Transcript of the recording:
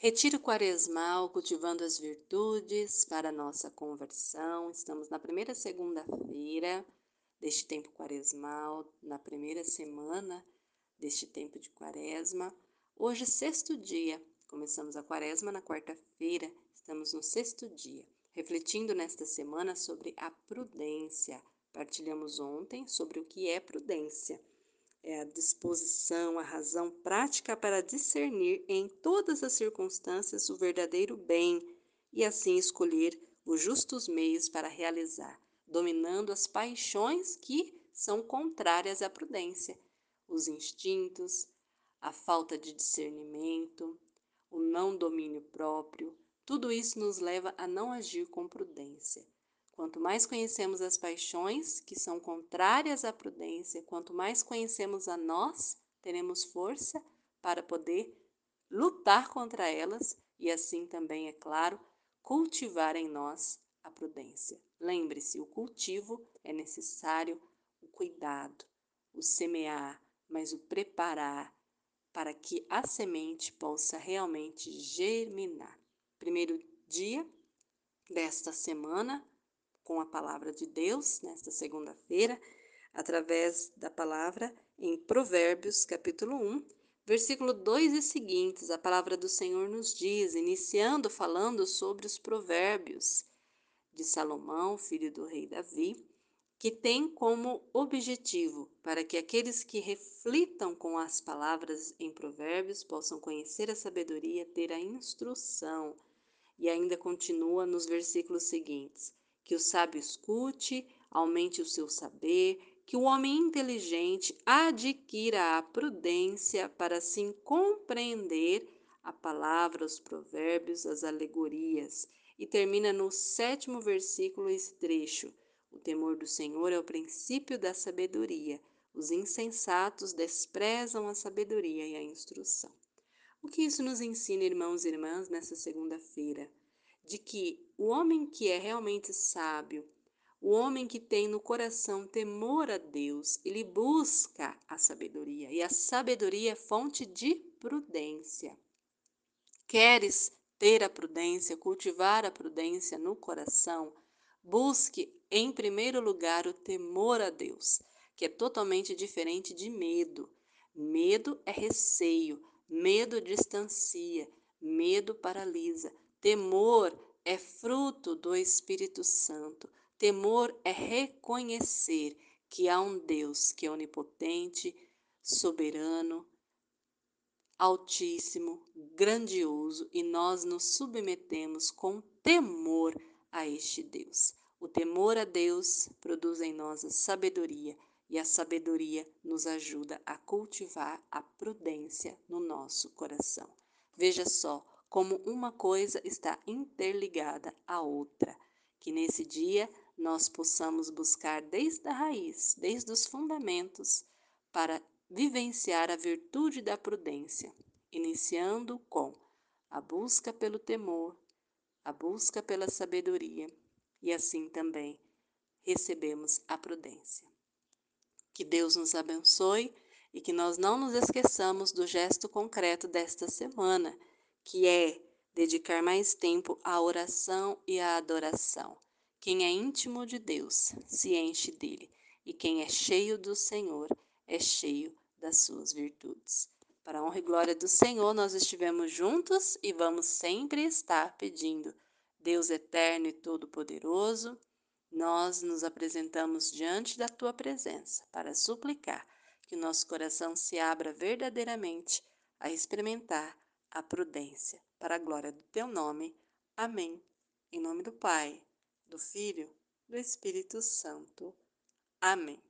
Retiro quaresmal, cultivando as virtudes para nossa conversão. Estamos na primeira segunda-feira deste tempo quaresmal, na primeira semana deste tempo de quaresma. Hoje, sexto dia, começamos a quaresma na quarta-feira, estamos no sexto dia, refletindo nesta semana sobre a prudência. Partilhamos ontem sobre o que é prudência é a disposição, a razão prática para discernir em todas as circunstâncias o verdadeiro bem e assim escolher os justos meios para realizar, dominando as paixões que são contrárias à prudência, os instintos, a falta de discernimento, o não domínio próprio, tudo isso nos leva a não agir com prudência. Quanto mais conhecemos as paixões que são contrárias à prudência, quanto mais conhecemos a nós, teremos força para poder lutar contra elas e assim também, é claro, cultivar em nós a prudência. Lembre-se, o cultivo é necessário o cuidado, o semear, mas o preparar para que a semente possa realmente germinar. Primeiro dia desta semana, com a palavra de Deus nesta segunda-feira, através da palavra em Provérbios, capítulo 1, versículo 2 e seguintes. A palavra do Senhor nos diz, iniciando falando sobre os provérbios de Salomão, filho do rei Davi, que tem como objetivo para que aqueles que reflitam com as palavras em Provérbios possam conhecer a sabedoria, ter a instrução. E ainda continua nos versículos seguintes: que o sábio escute, aumente o seu saber, que o homem inteligente adquira a prudência para assim compreender a palavra, os provérbios, as alegorias. E termina no sétimo versículo esse trecho. O temor do Senhor é o princípio da sabedoria. Os insensatos desprezam a sabedoria e a instrução. O que isso nos ensina, irmãos e irmãs, nessa segunda-feira? de que o homem que é realmente sábio, o homem que tem no coração temor a Deus, ele busca a sabedoria, e a sabedoria é fonte de prudência. Queres ter a prudência, cultivar a prudência no coração? Busque, em primeiro lugar, o temor a Deus, que é totalmente diferente de medo. Medo é receio, medo distancia, medo paralisa. Temor é fruto do Espírito Santo. Temor é reconhecer que há um Deus que é onipotente, soberano, altíssimo, grandioso e nós nos submetemos com temor a este Deus. O temor a Deus produz em nós a sabedoria e a sabedoria nos ajuda a cultivar a prudência no nosso coração. Veja só como uma coisa está interligada à outra. Que nesse dia nós possamos buscar desde a raiz, desde os fundamentos, para vivenciar a virtude da prudência, iniciando com a busca pelo temor, a busca pela sabedoria e assim também recebemos a prudência. Que Deus nos abençoe e que nós não nos esqueçamos do gesto concreto desta semana que é dedicar mais tempo à oração e à adoração. Quem é íntimo de Deus se enche dele, e quem é cheio do Senhor é cheio das suas virtudes. Para a honra e glória do Senhor, nós estivemos juntos e vamos sempre estar pedindo. Deus eterno e todo-poderoso, nós nos apresentamos diante da tua presença para suplicar que o nosso coração se abra verdadeiramente a experimentar a prudência, para a glória do teu nome. Amém. Em nome do Pai, do Filho, do Espírito Santo. Amém.